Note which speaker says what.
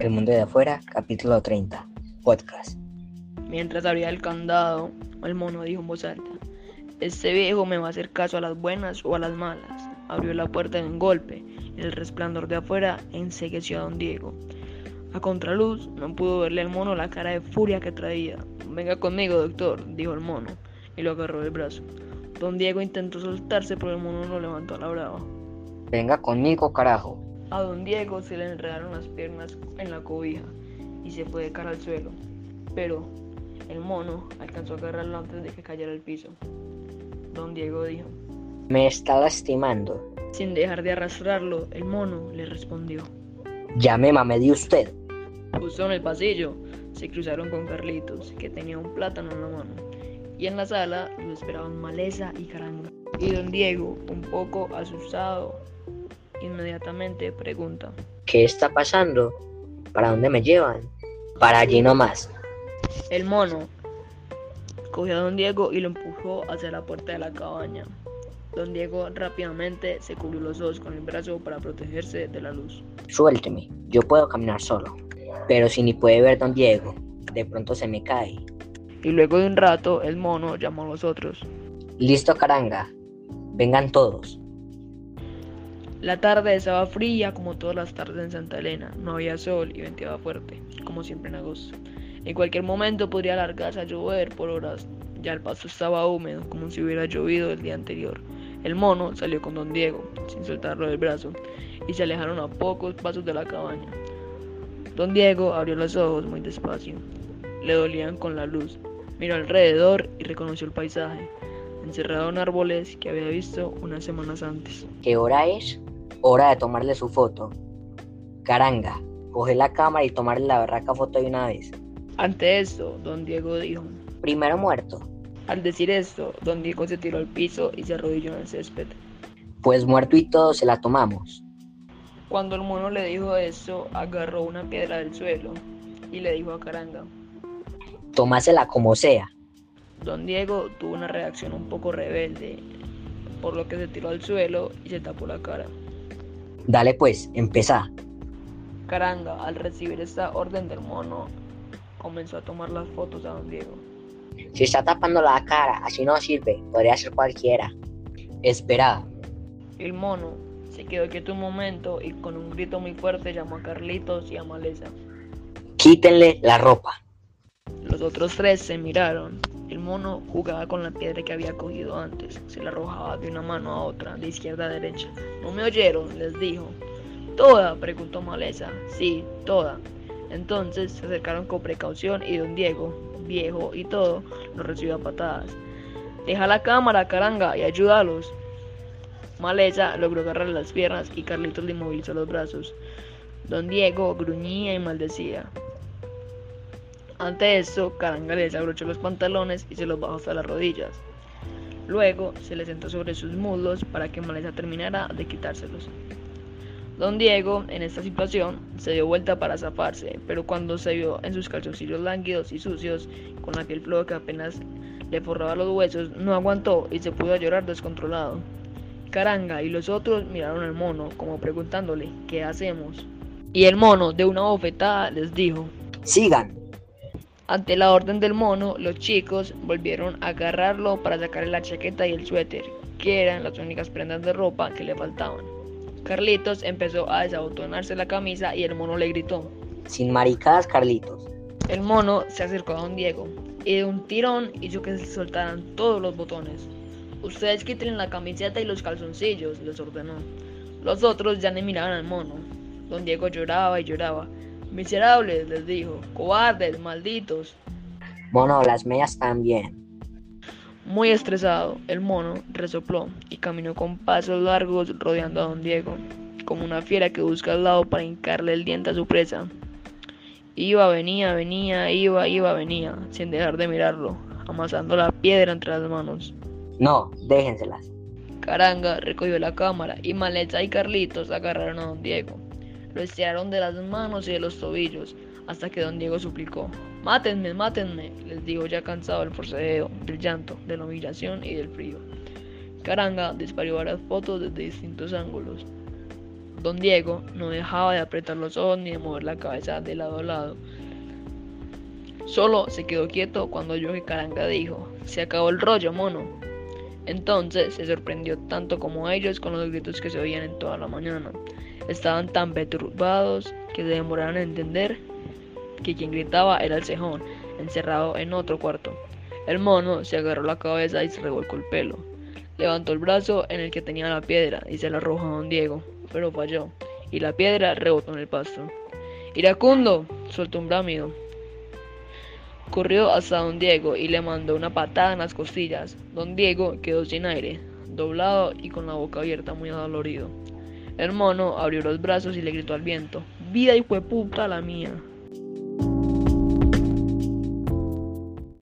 Speaker 1: El mundo de afuera, capítulo 30, podcast.
Speaker 2: Mientras abría el candado, el mono dijo en voz alta, Este viejo me va a hacer caso a las buenas o a las malas. Abrió la puerta de un golpe y el resplandor de afuera ensegueció a don Diego. A contraluz no pudo verle al mono la cara de furia que traía. Venga conmigo, doctor, dijo el mono, y lo agarró del brazo. Don Diego intentó soltarse, pero el mono lo levantó a la brava.
Speaker 1: Venga conmigo, carajo.
Speaker 2: A don Diego se le enredaron las piernas en la cobija y se fue de cara al suelo. Pero el mono alcanzó a agarrarlo antes de que cayera al piso. Don Diego dijo,
Speaker 1: Me está lastimando.
Speaker 2: sin dejar de arrastrarlo, el mono le respondió.
Speaker 1: Ya me mamé de usted.
Speaker 2: Justo en el pasillo se cruzaron con Carlitos, que tenía un plátano en la mano. Y en la sala lo esperaban Maleza y Caranga. Y don Diego, un poco asustado, inmediatamente pregunta.
Speaker 1: ¿Qué está pasando? ¿Para dónde me llevan? Para allí nomás.
Speaker 2: El mono cogió a don Diego y lo empujó hacia la puerta de la cabaña. Don Diego rápidamente se cubrió los ojos con el brazo para protegerse de la luz.
Speaker 1: Suélteme, yo puedo caminar solo. Pero si ni puede ver don Diego, de pronto se me cae.
Speaker 2: Y luego de un rato, el mono llamó a los otros.
Speaker 1: Listo, caranga. Vengan todos.
Speaker 2: La tarde estaba fría como todas las tardes en Santa Elena. No había sol y venteaba fuerte, como siempre en agosto. En cualquier momento podría alargarse a llover por horas. Ya el pasto estaba húmedo, como si hubiera llovido el día anterior. El mono salió con don Diego, sin soltarlo del brazo, y se alejaron a pocos pasos de la cabaña. Don Diego abrió los ojos muy despacio. Le dolían con la luz. Miró alrededor y reconoció el paisaje, encerrado en árboles que había visto unas semanas antes.
Speaker 1: ¿Qué hora es? Hora de tomarle su foto. Caranga, coge la cámara y tomarle la berraca foto de una vez.
Speaker 2: Ante esto, don Diego dijo.
Speaker 1: Primero muerto.
Speaker 2: Al decir esto, don Diego se tiró al piso y se arrodilló en el césped.
Speaker 1: Pues muerto y todo se la tomamos.
Speaker 2: Cuando el mono le dijo eso, agarró una piedra del suelo y le dijo a Caranga.
Speaker 1: Tomásela como sea.
Speaker 2: Don Diego tuvo una reacción un poco rebelde, por lo que se tiró al suelo y se tapó la cara.
Speaker 1: Dale pues, empezá.
Speaker 2: Caranga, al recibir esta orden del mono, comenzó a tomar las fotos a don Diego.
Speaker 1: Se está tapando la cara, así no sirve. Podría ser cualquiera. Espera.
Speaker 2: El mono se quedó quieto un momento y con un grito muy fuerte llamó a Carlitos y a Maleza.
Speaker 1: Quítenle la ropa.
Speaker 2: Los otros tres se miraron. El mono jugaba con la piedra que había cogido antes. Se la arrojaba de una mano a otra, de izquierda a derecha. ¿No me oyeron? les dijo. ¿Toda? preguntó Maleza. Sí, toda. Entonces se acercaron con precaución y don Diego, viejo y todo, los recibió a patadas. Deja la cámara, caranga, y ayúdalos. Maleza logró agarrar las piernas y Carlitos le inmovilizó los brazos. Don Diego gruñía y maldecía. Ante esto, Caranga les abrochó los pantalones y se los bajó hasta las rodillas. Luego se le sentó sobre sus muslos para que Maleza terminara de quitárselos. Don Diego, en esta situación, se dio vuelta para zafarse, pero cuando se vio en sus calzoncillos lánguidos y sucios, con aquel flow que apenas le forraba los huesos, no aguantó y se pudo llorar descontrolado. Caranga y los otros miraron al mono, como preguntándole, ¿qué hacemos? Y el mono, de una bofetada, les dijo,
Speaker 1: Sigan.
Speaker 2: Ante la orden del mono, los chicos volvieron a agarrarlo para sacarle la chaqueta y el suéter, que eran las únicas prendas de ropa que le faltaban. Carlitos empezó a desabotonarse la camisa y el mono le gritó.
Speaker 1: Sin maricadas, Carlitos.
Speaker 2: El mono se acercó a don Diego y de un tirón hizo que se soltaran todos los botones. Ustedes quiten la camiseta y los calzoncillos, les ordenó. Los otros ya ni miraban al mono. Don Diego lloraba y lloraba. Miserables, les dijo. Cobardes, malditos.
Speaker 1: Mono, las medias también.
Speaker 2: Muy estresado, el mono resopló y caminó con pasos largos rodeando a don Diego, como una fiera que busca al lado para hincarle el diente a su presa. Iba, venía, venía, iba, iba, venía, sin dejar de mirarlo, amasando la piedra entre las manos.
Speaker 1: No, déjenselas.
Speaker 2: Caranga recogió la cámara y Maleza y Carlitos agarraron a don Diego. Lo estiraron de las manos y de los tobillos hasta que don Diego suplicó. Mátenme, mátenme, les dijo ya cansado del forcejeo, del llanto, de la humillación y del frío. Caranga disparó varias fotos desde distintos ángulos. Don Diego no dejaba de apretar los ojos ni de mover la cabeza de lado a lado. Solo se quedó quieto cuando oyó que Caranga dijo, se acabó el rollo, mono. Entonces se sorprendió tanto como ellos con los gritos que se oían en toda la mañana. Estaban tan perturbados que se demoraron en entender que quien gritaba era el cejón, encerrado en otro cuarto. El mono se agarró la cabeza y se revolcó el pelo. Levantó el brazo en el que tenía la piedra y se la arrojó a don Diego, pero falló, y la piedra rebotó en el pasto. Iracundo, soltó un bramido. Corrió hasta don Diego y le mandó una patada en las costillas. Don Diego quedó sin aire, doblado y con la boca abierta muy adolorido. El mono abrió los brazos y le gritó al viento, ¡Vida y puta la mía!